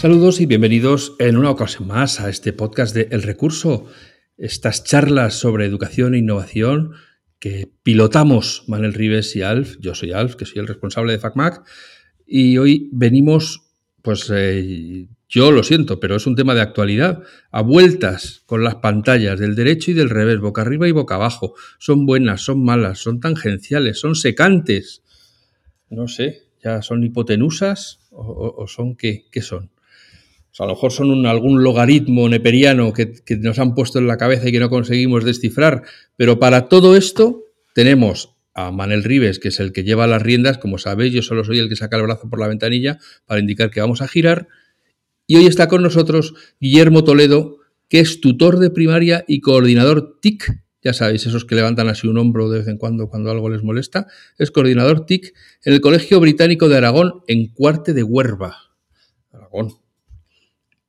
Saludos y bienvenidos en una ocasión más a este podcast de El Recurso, estas charlas sobre educación e innovación que pilotamos Manel Rives y Alf. Yo soy Alf, que soy el responsable de FacMac, y hoy venimos, pues eh, yo lo siento, pero es un tema de actualidad, a vueltas con las pantallas del derecho y del revés, boca arriba y boca abajo. Son buenas, son malas, son tangenciales, son secantes. No sé, ya son hipotenusas o, son qué, qué son a lo mejor son algún logaritmo neperiano que, nos han puesto en la cabeza y que no conseguimos descifrar, pero para todo esto tenemos a Manel Rives, que es el que lleva las riendas, como sabéis, yo solo soy el que saca el brazo por la ventanilla para indicar que vamos a girar, y hoy está con nosotros Guillermo Toledo, que es tutor de primaria y coordinador TIC, ya sabéis, esos que levantan así un hombro de vez en cuando cuando algo les molesta, es coordinador TIC en el Colegio Británico de Aragón en Cuarte de Huerva. Aragón,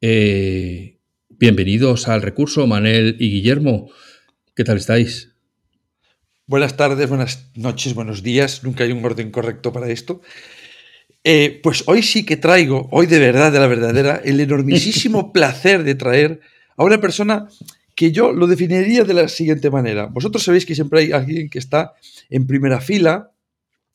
eh, bienvenidos al recurso, Manel y Guillermo. ¿Qué tal estáis? Buenas tardes, buenas noches, buenos días. Nunca hay un orden correcto para esto. Eh, pues hoy sí que traigo, hoy de verdad, de la verdadera, el enormisísimo placer de traer a una persona que yo lo definiría de la siguiente manera. Vosotros sabéis que siempre hay alguien que está en primera fila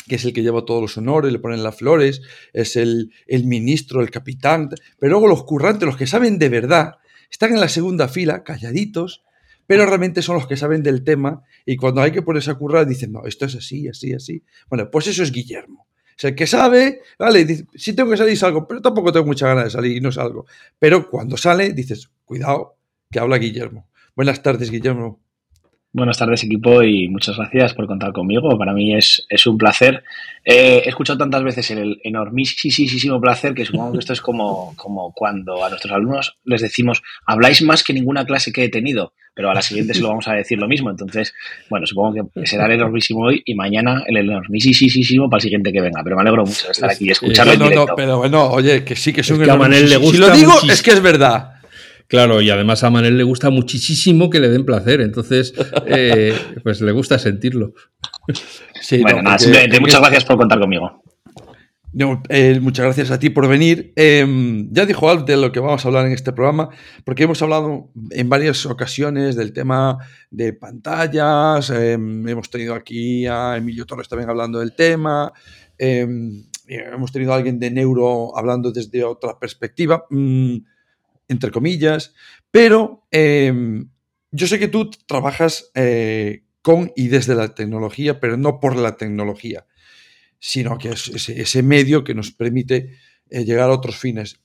que es el que lleva todos los honores, le ponen las flores, es el, ministro, el capitán, pero luego los currantes, los que saben de verdad, están en la segunda fila, calladitos, pero realmente son los que saben del tema y cuando hay que ponerse a currar dicen, no, esto es así, así, así. Bueno, pues eso es Guillermo. Es el que sabe, vale, dice, sí tengo que salir, salgo, pero tampoco tengo mucha ganas de salir y no salgo. Pero cuando sale, dices, cuidado, que habla Guillermo. Buenas tardes, Guillermo. Buenas tardes equipo y muchas gracias por contar conmigo. Para mí es, es un placer. he escuchado tantas veces el enormísimo placer que supongo que esto es como, como cuando a nuestros alumnos les decimos habláis más que ninguna clase que he tenido, pero a la siguiente se lo vamos a decir lo mismo. Entonces, bueno, supongo que será el enormísimo hoy y mañana el enormísimo para el siguiente que venga. Pero me alegro mucho de estar aquí y escucharlo en directo. No, pero bueno, oye, que sí que es un que a Manel le gusta Si lo digo es que es verdad. Claro, y además a Manel le gusta muchísimo que le den placer, entonces eh, pues le gusta sentirlo. bueno, nada, simplemente muchas gracias por contar conmigo. Eh, muchas gracias a ti por venir. Em, ya dijo Alf de lo que vamos a hablar en este programa, porque hemos hablado en varias ocasiones del tema de pantallas, em, hemos tenido aquí a Emilio Torres también hablando del tema, em, hemos tenido a alguien de neuro hablando desde otra perspectiva. Mm, entre comillas, pero em, yo sé que tú trabajas eh, con y desde la tecnología, pero no por la tecnología, sino que es ese, medio que nos permite eh, llegar a otros fines.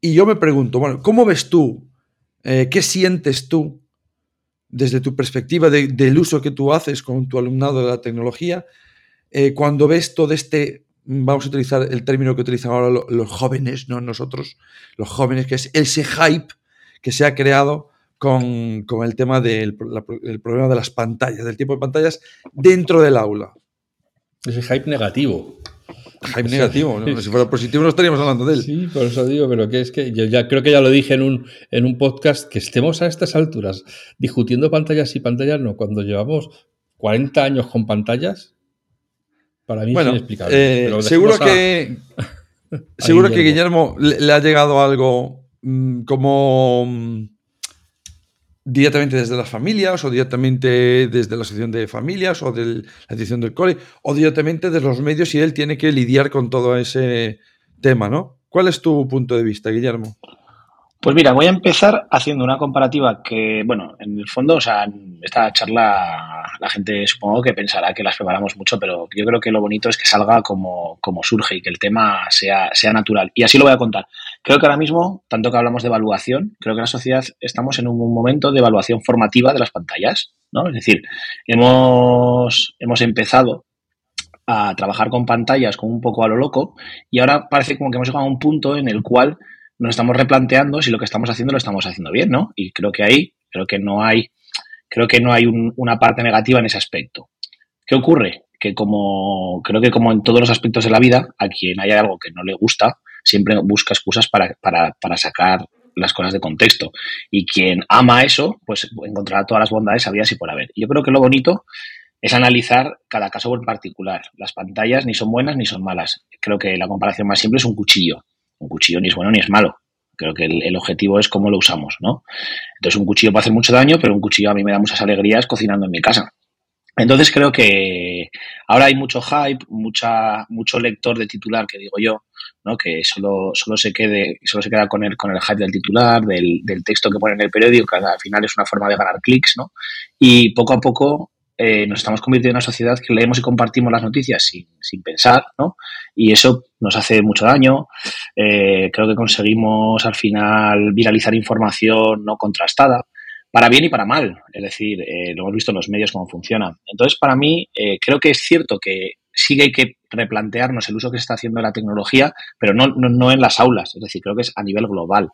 Y yo me pregunto, bueno, ¿cómo ves tú? Eh, ¿Qué sientes tú desde tu perspectiva del uso que tú haces con tu alumnado de la tecnología cuando ves todo este vamos a utilizar el término que utilizan ahora los jóvenes, no nosotros, los jóvenes, que es ese hype que se ha creado con, el tema del problema de las pantallas, del tipo de pantallas dentro del aula. Ese hype negativo. Hype negativo, si fuera positivo no estaríamos hablando de él. Sí, por eso digo, pero que es que yo ya creo que ya lo dije en un, en un podcast, que estemos a estas alturas discutiendo pantallas y pantallas no, cuando llevamos 40 años con pantallas, para mí bueno, es inexplicable. Eh, seguro que, seguro que Guillermo le, ha llegado algo mm, como mm, directamente desde las familias o directamente desde la asociación de familias o de la dirección del cole o directamente de los medios y él tiene que lidiar con todo ese tema, ¿no? ¿Cuál es tu punto de vista, Guillermo? Pues mira, voy a empezar haciendo una comparativa que, bueno, en el fondo, o sea, esta charla la gente supongo que pensará que las preparamos mucho, pero yo creo que lo bonito es que salga como, como surge y que el tema sea, sea natural. Y así lo voy a contar. Creo que ahora mismo, tanto que hablamos de evaluación, creo que la sociedad estamos en un momento de evaluación formativa de las pantallas, ¿no? Es decir, hemos, hemos empezado a trabajar con pantallas como un poco a lo loco y ahora parece como que hemos llegado a un punto en el cual nos estamos replanteando si lo que estamos haciendo lo estamos haciendo bien, ¿no? Y creo que ahí, creo que no hay, creo que no hay una parte negativa en ese aspecto. ¿Qué ocurre? Que como, creo que como en todos los aspectos de la vida, a quien haya algo que no le gusta, siempre busca excusas para, para, para sacar las cosas de contexto. Y quien ama eso, pues encontrará todas las bondades habidas y por haber. yo creo que lo bonito es analizar cada caso en particular. Las pantallas ni son buenas ni son malas. Creo que la comparación más simple es un cuchillo. Un cuchillo ni es bueno ni es malo. Creo que el, objetivo es cómo lo usamos, ¿no? Entonces un cuchillo puede hacer mucho daño, pero un cuchillo a mí me da muchas alegrías cocinando en mi casa. Entonces creo que ahora hay mucho hype, mucha, mucho lector de titular, que digo yo, ¿no? que solo, solo, se quede, solo se queda con el, con el hype del titular, del, del texto que pone en el periódico, que al final es una forma de ganar clics, ¿no? Y poco a poco eh, nos estamos convirtiendo en una sociedad que leemos y compartimos las noticias sin, sin pensar, ¿no? Y eso nos hace mucho daño. Eh, creo que conseguimos al final viralizar información no contrastada, para bien y para mal. Es decir, eh, lo hemos visto en los medios cómo funciona. Entonces, para mí, creo que es cierto que sí que hay que replantearnos el uso que se está haciendo de la tecnología, pero no, no, no en las aulas. Es decir, creo que es a nivel global.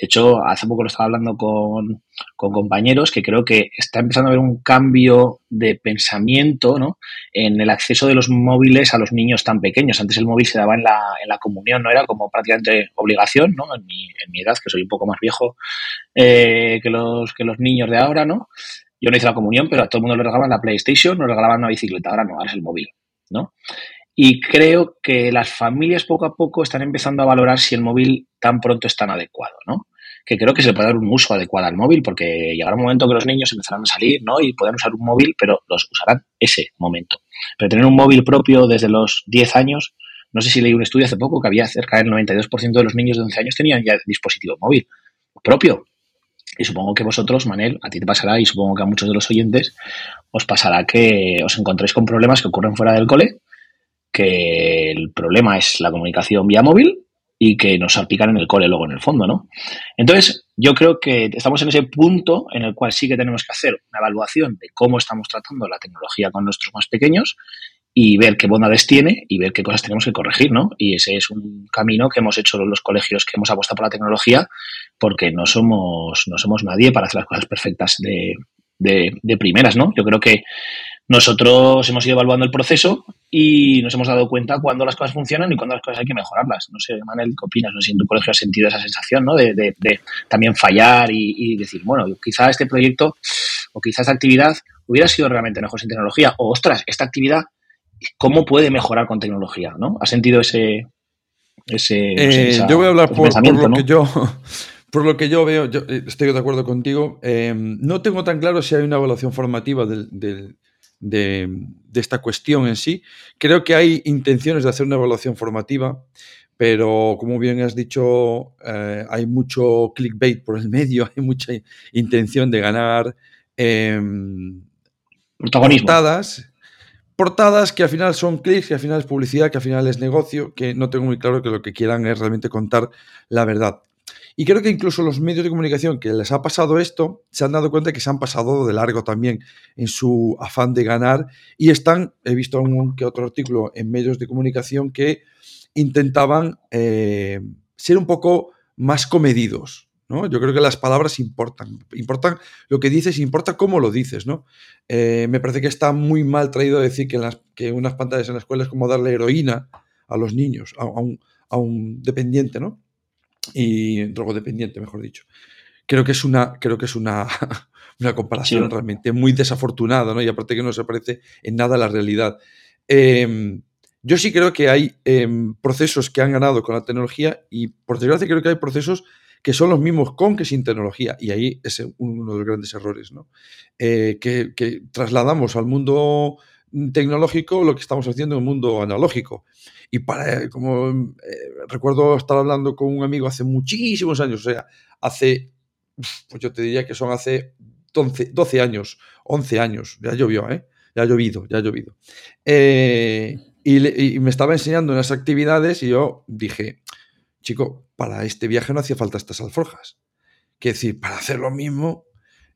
De hecho, hace poco lo estaba hablando con, compañeros que creo que está empezando a haber un cambio de pensamiento ¿no? en el acceso de los móviles a los niños tan pequeños. Antes el móvil se daba en la, en la comunión, no era como prácticamente obligación, ¿no? En mi, en mi edad, que soy un poco más viejo eh, que, los, que los niños de ahora, ¿no? Yo no hice la comunión, pero a todo el mundo le regalaban la PlayStation, no le regalaban una bicicleta, ahora no, ahora es el móvil, ¿no? Y creo que las familias poco a poco están empezando a valorar si el móvil tan pronto es tan adecuado, ¿no? Que creo que se puede dar un uso adecuado al móvil, porque llegará un momento que los niños empezarán a salir, ¿no? Y pueden usar un móvil, pero los usarán ese momento. Pero tener un móvil propio desde los 10 años, no sé si leí un estudio hace poco que había cerca del 92% de los niños de 11 años tenían ya dispositivo móvil propio. Y supongo que vosotros, Manel, a ti te pasará y supongo que a muchos de los oyentes os pasará que os encontréis con problemas que ocurren fuera del cole, que el problema es la comunicación vía móvil y que nos salpican en el cole luego en el fondo, ¿no? Entonces, yo creo que estamos en ese punto en el cual sí que tenemos que hacer una evaluación de cómo estamos tratando la tecnología con nuestros más pequeños y ver qué bondades tiene y ver qué cosas tenemos que corregir, ¿no? Y ese es un camino que hemos hecho los colegios que hemos apostado por la tecnología porque no somos, no somos nadie para hacer las cosas perfectas de, de, de primeras, ¿no? Yo creo que nosotros hemos ido evaluando el proceso y nos hemos dado cuenta cuando las cosas funcionan y cuando las cosas hay que mejorarlas. No sé, Manel, ¿qué opinas? No sé si en tu colegio has sentido esa sensación, ¿no? De, de, también fallar y, decir, bueno, quizá este proyecto o quizá esta actividad hubiera sido realmente mejor sin tecnología. O, ostras, esta actividad, ¿cómo puede mejorar con tecnología? ¿No? ¿Has sentido ese... ese eh, yo voy a hablar por, lo que yo... Por lo que yo veo, yo eh, estoy de acuerdo contigo. Eh, no tengo tan claro si hay una evaluación formativa del de, esta cuestión en sí. Creo que hay intenciones de hacer una evaluación formativa, pero como bien has dicho, eh, hay mucho clickbait por el medio, hay mucha intención de ganar em, portadas. Portadas que al final son clics, que al final es publicidad, que al final es negocio, que no tengo muy claro que lo que quieran es realmente contar la verdad. Y creo que incluso los medios de comunicación que les ha pasado esto se han dado cuenta que se han pasado de largo también en su afán de ganar y están, he visto un que otro artículo en medios de comunicación que intentaban eh, ser un poco más comedidos. ¿no? Yo creo que las palabras importan. Importan lo que dices, importa cómo lo dices. ¿no? Eh, me parece que está muy mal traído decir que, las, que unas pantallas en la escuela es como darle heroína a los niños, a, un, a un dependiente, ¿no? Y drogodependiente, mejor dicho. Creo que es una, creo que es una, una comparación realmente muy desafortunada, ¿no? Y aparte que no se parece en nada a la realidad. Em, yo sí creo que hay em, procesos que han ganado con la tecnología y por desgracia creo que hay procesos que son los mismos con que sin tecnología. Y ahí es uno de los grandes errores, ¿no? Eh, que, que, trasladamos al mundo tecnológico lo que estamos haciendo en el mundo analógico. Y para, como eh, recuerdo estar hablando con un amigo hace muchísimos años, o sea, hace, pues yo te diría que son hace 12, años, 11 años, ya llovió, ¿eh? Ya ha llovido, ya ha llovido. Eh, y, y, me estaba enseñando unas actividades y yo dije, chico, para este viaje no hacía falta estas alforjas. Que decir, para hacer lo mismo,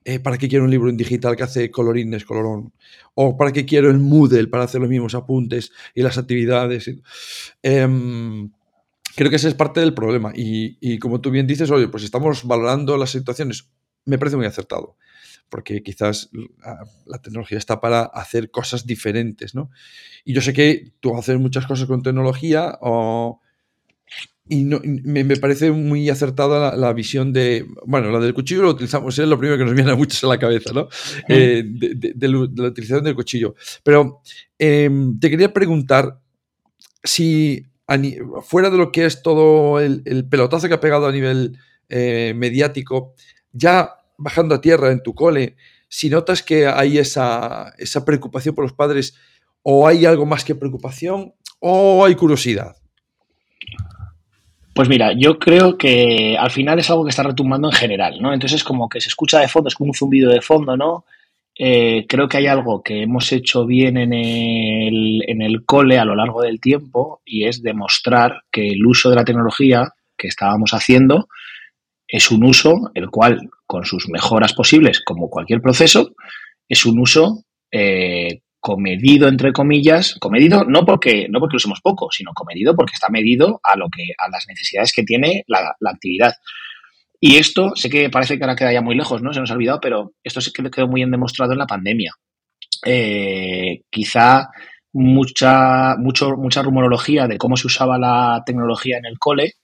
eh, ¿para qué quiero un libro en digital que hace colorines, colorón? ¿O para qué quiero el Moodle para hacer los mismos apuntes y las actividades? Em, creo que ese es parte del problema. Y, como tú bien dices, oye, pues estamos valorando las situaciones, me parece muy acertado, porque quizás la, tecnología está para hacer cosas diferentes, ¿no? Y yo sé que tú haces muchas cosas con tecnología y me, parece muy acertada la, visión de, bueno, la del cuchillo lo utilizamos, es lo primero que nos viene a muchos a la cabeza, ¿no? Eh, de, la utilización del cuchillo. Pero em, te quería preguntar si fuera de lo que es todo el, pelotazo que ha pegado a nivel eh, mediático, ya bajando a tierra en tu cole, si notas que hay esa, esa preocupación por los padres, o hay algo más que preocupación, o hay curiosidad. Pues mira, yo creo que al final es algo que está retumbando en general, ¿no? Entonces es como que se escucha de fondo, es como un zumbido de fondo, ¿no? Eh, creo que hay algo que hemos hecho bien en el, en el cole a lo largo del tiempo y es demostrar que el uso de la tecnología que estábamos haciendo es un uso el cual, con sus mejoras posibles, como cualquier proceso, es un uso eh, comedido, entre comillas, comedido no porque, no porque usemos poco, sino comedido porque está medido a, lo que, a las necesidades que tiene la, actividad. Y esto, sé que parece que ahora queda ya muy lejos, ¿no? Se nos ha olvidado, pero esto sí que quedó muy bien demostrado en la pandemia. Eh, quizá mucha, mucho, mucha rumorología de cómo se usaba la tecnología en el cole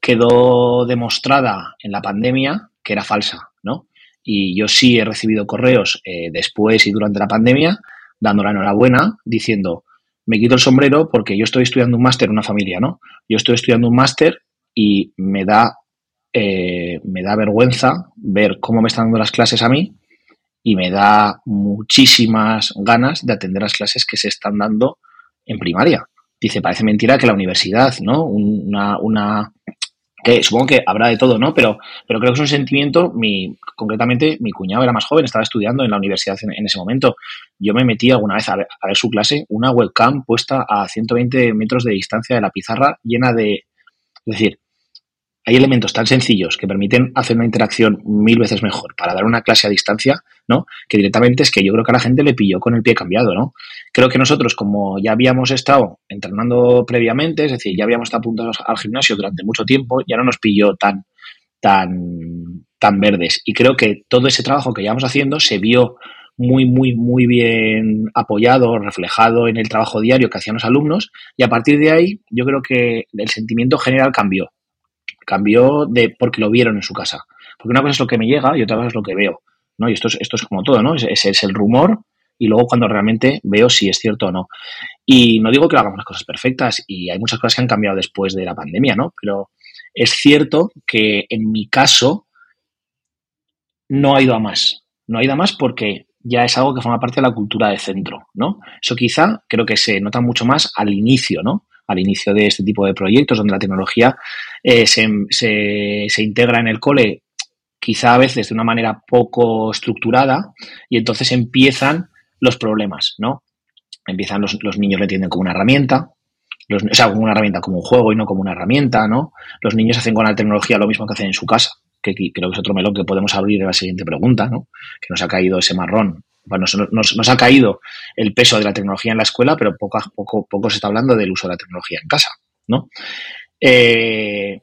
quedó demostrada en la pandemia que era falsa, ¿no? Y yo sí he recibido correos eh, después y durante la pandemia dando la enhorabuena diciendo, me quito el sombrero porque yo estoy estudiando un máster en una familia, ¿no? Yo estoy estudiando un máster y me da eh, me da vergüenza ver cómo me están dando las clases a mí y me da muchísimas ganas de atender las clases que se están dando en primaria. Dice, parece mentira que la universidad, ¿no? Una, una que supongo que habrá de todo, ¿no? Pero, pero creo que es un sentimiento, mi, concretamente mi cuñado era más joven, estaba estudiando en la universidad en, ese momento. Yo me metí alguna vez a ver, a ver, su clase, una webcam puesta a 120 metros de distancia de la pizarra llena de... Es decir, hay elementos tan sencillos que permiten hacer una interacción mil veces mejor para dar una clase a distancia, ¿no? Que directamente es que yo creo que a la gente le pilló con el pie cambiado, ¿no? Creo que nosotros, como ya habíamos estado entrenando previamente, es decir, ya habíamos estado apuntados al gimnasio durante mucho tiempo, ya no nos pilló tan, tan, tan verdes. Y creo que todo ese trabajo que llevamos haciendo se vio muy, muy, muy bien apoyado, reflejado en el trabajo diario que hacían los alumnos, y a partir de ahí yo creo que el sentimiento general cambió cambió de porque lo vieron en su casa. Porque una cosa es lo que me llega y otra cosa es lo que veo. ¿no? Y esto es, esto es como todo, ¿no? Ese es, el rumor y luego cuando realmente veo si es cierto o no. Y no digo que hagamos las cosas perfectas y hay muchas cosas que han cambiado después de la pandemia, ¿no? Pero es cierto que en mi caso no ha ido a más. No ha ido a más porque ya es algo que forma parte de la cultura de centro, ¿no? Eso quizá creo que se nota mucho más al inicio, ¿no? Al inicio de este tipo de proyectos, donde la tecnología eh, se, se, integra en el cole quizá a veces de una manera poco estructurada y entonces empiezan los problemas, ¿no? Empiezan los, los niños le entienden como una herramienta, o sea, como una herramienta, como un juego y no como una herramienta, ¿no? Los niños hacen con la tecnología lo mismo que hacen en su casa, que creo que es otro melón que podemos abrir en la siguiente pregunta, ¿no? Que nos ha caído ese marrón bueno, nos, ha caído el peso de la tecnología en la escuela, pero poco, poco, poco se está hablando del uso de la tecnología en casa, ¿no? Eh,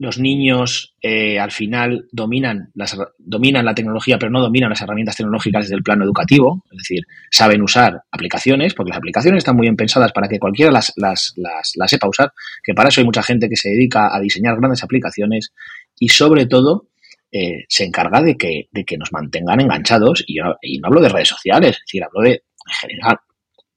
los niños eh, al final dominan, las, dominan la tecnología, pero no dominan las herramientas tecnológicas desde el plano educativo, es decir, saben usar aplicaciones, porque las aplicaciones están muy bien pensadas para que cualquiera las, las, las, las sepa usar, que para eso hay mucha gente que se dedica a diseñar grandes aplicaciones y sobre todo eh, se encarga de que, de que nos mantengan enganchados. Y, yo, no hablo de redes sociales, es decir, hablo de, en general,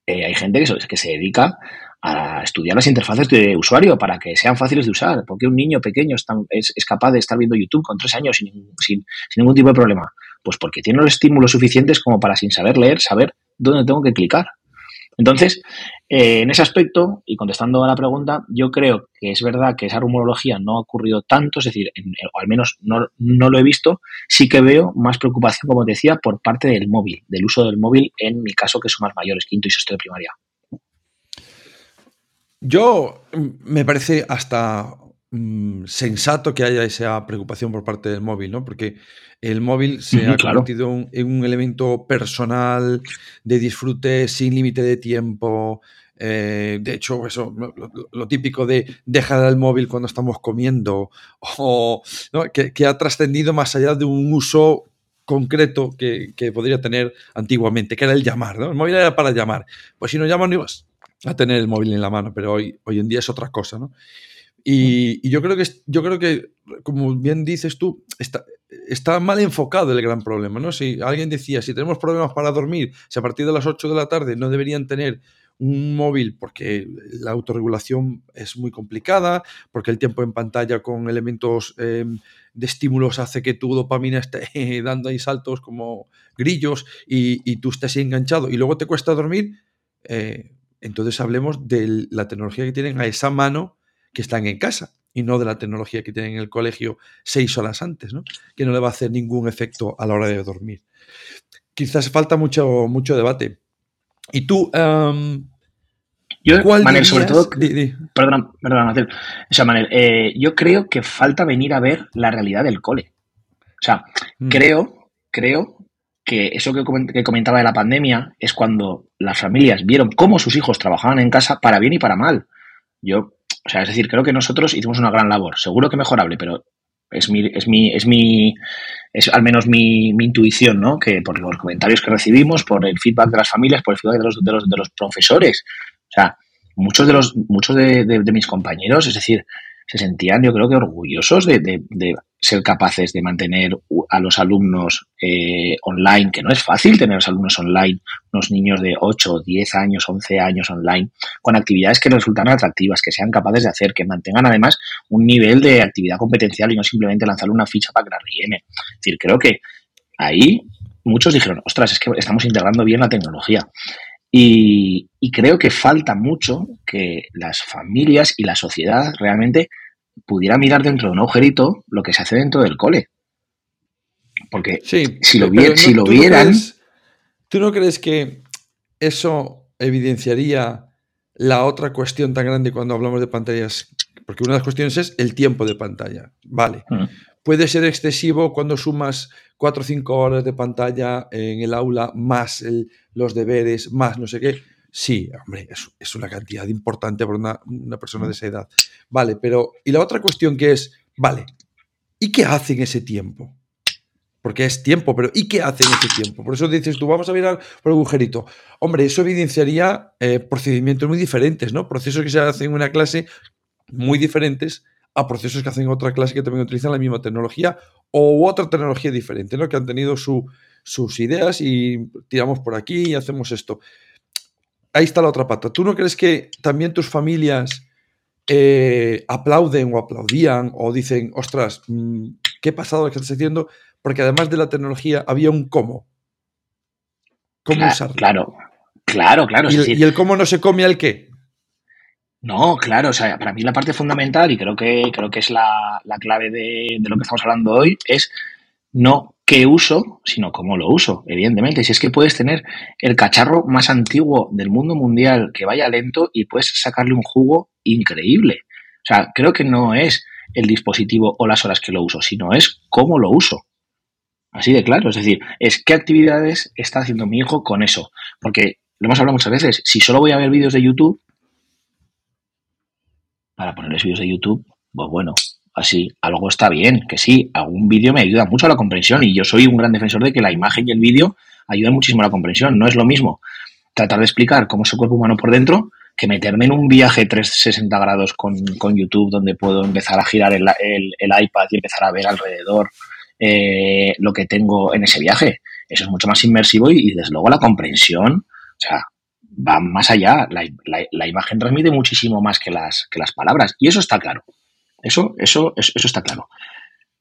eh, hay gente que se, que se dedica a estudiar las interfaces de usuario para que sean fáciles de usar. Porque un niño pequeño es, es, capaz de estar viendo YouTube con tres años sin, sin, sin, ningún tipo de problema? Pues porque tiene los estímulos suficientes como para, sin saber leer, saber dónde tengo que clicar. Entonces, eh, en ese aspecto, y contestando a la pregunta, yo creo que es verdad que esa rumorología no ha ocurrido tanto, es decir, o al menos no, lo he visto, sí que veo más preocupación, como decía, por parte del móvil, del uso del móvil, en mi caso, que son más mayores, quinto y sexto de primaria. Yo mm, me parece hasta mm, sensato que haya esa preocupación por parte del móvil, ¿no? Porque el móvil se ha convertido en un elemento personal de disfrute sin límite de tiempo, Eh, de hecho, eso, lo, típico de dejar el móvil cuando estamos comiendo, o que, ha trascendido más allá de un uso concreto que, podría tener antiguamente, que era el llamar. ¿no? El móvil era para llamar. Pues si no llamas, no ibas a tener el móvil en la mano, pero hoy, hoy en día es otra cosa. ¿no? Y, yo, creo que, yo creo que, como bien dices tú, está, está mal enfocado el gran problema. ¿no? Si alguien decía, si tenemos problemas para dormir, si a partir de las 8 de la tarde no deberían tener un móvil porque la autorregulación es muy complicada, porque el tiempo en pantalla con elementos em, de estímulos hace que tu dopamina esté dando ahí saltos como grillos y, tú estés enganchado y luego te cuesta dormir, eh, entonces hablemos de la tecnología que tienen a esa mano que están en casa y no de la tecnología que tienen en el colegio seis horas antes, ¿no? que no le va a hacer ningún efecto a la hora de dormir. Quizás falta mucho, mucho debate. Y tú, um, yo, Manel, sobre todo, perdón, perdón, Marcel. O sea, Manel, eh, yo creo que falta venir a ver la realidad del cole. O sea, mm. creo, creo que eso que comentaba de la pandemia es cuando las familias vieron cómo sus hijos trabajaban en casa para bien y para mal. Yo, o sea, es decir, creo que nosotros hicimos una gran labor, seguro que mejorable, pero es mi, es mi, es mi, es al menos mi, intuición, ¿no? Que por los comentarios que recibimos, por el feedback de las familias, por el feedback de los, de los, de los profesores. O sea, muchos de los, muchos de, de, mis compañeros, es decir, se sentían, yo creo que orgullosos de, de ser capaces de mantener a los alumnos eh, online, que no es fácil tener a los alumnos online, unos niños de 8, 10 años, 11 años online, con actividades que resultan atractivas, que sean capaces de hacer, que mantengan además un nivel de actividad competencial y no simplemente lanzarle una ficha para que la rellene. Es decir, creo que ahí muchos dijeron, ostras, es que estamos integrando bien la tecnología. Y, y creo que falta mucho que las familias y la sociedad realmente pudiera mirar dentro de un agujerito lo que se hace dentro del cole. Porque si lo, si lo vieran... ¿Tú no crees que eso evidenciaría la otra cuestión tan grande cuando hablamos de pantallas? Porque una de las cuestiones es el tiempo de pantalla. Vale. Mm. Puede ser excesivo cuando sumas 4 o 5 horas de pantalla en el aula, más los deberes, más no sé qué. Sí, hombre, es, una cantidad importante para una, persona de esa edad. Vale, pero y la otra cuestión que es, vale, ¿y qué hace en ese tiempo? Porque es tiempo, pero ¿y qué hace en ese tiempo? Por eso dices tú, vamos a mirar por el agujerito. Hombre, eso evidenciaría eh, procedimientos muy diferentes, ¿no? Procesos que se hacen en una clase muy diferentes a procesos que hacen en otra clase que también utilizan la misma tecnología o otra tecnología diferente, ¿no? Que han tenido sus ideas y tiramos por aquí y hacemos esto ahí está la otra pata. ¿Tú no crees que también tus familias eh, aplauden o aplaudían o dicen, ostras, mm, qué pasado lo que estás haciendo? Porque además de la tecnología había un cómo. ¿Cómo claro, usarlo? Claro, claro, claro. ¿Y, el cómo no se come al qué? No, claro, o sea, para mí la parte fundamental, y creo que, creo que es la, clave de, de, lo que estamos hablando hoy, es no qué uso, sino cómo lo uso, evidentemente. Si es que puedes tener el cacharro más antiguo del mundo mundial que vaya lento y puedes sacarle un jugo increíble. O sea, creo que no es el dispositivo o las horas que lo uso, sino es cómo lo uso. Así de claro, es decir, es qué actividades está haciendo mi hijo con eso. Porque lo hemos hablado muchas veces, si solo voy a ver vídeos de YouTube, para ponerles vídeos de YouTube, pues bueno, así, algo está bien, que sí, algún vídeo me ayuda mucho a la comprensión y yo soy un gran defensor de que la imagen y el vídeo ayudan muchísimo a la comprensión. No es lo mismo tratar de explicar cómo es el cuerpo humano por dentro que meterme en un viaje 360 grados con, YouTube donde puedo empezar a girar el, iPad y empezar a ver alrededor eh, lo que tengo en ese viaje. Eso es mucho más inmersivo y, desde luego la comprensión, o sea, va más allá. La, la, imagen transmite muchísimo más que las, que las palabras y eso está claro. Eso, eso, eso, está claro.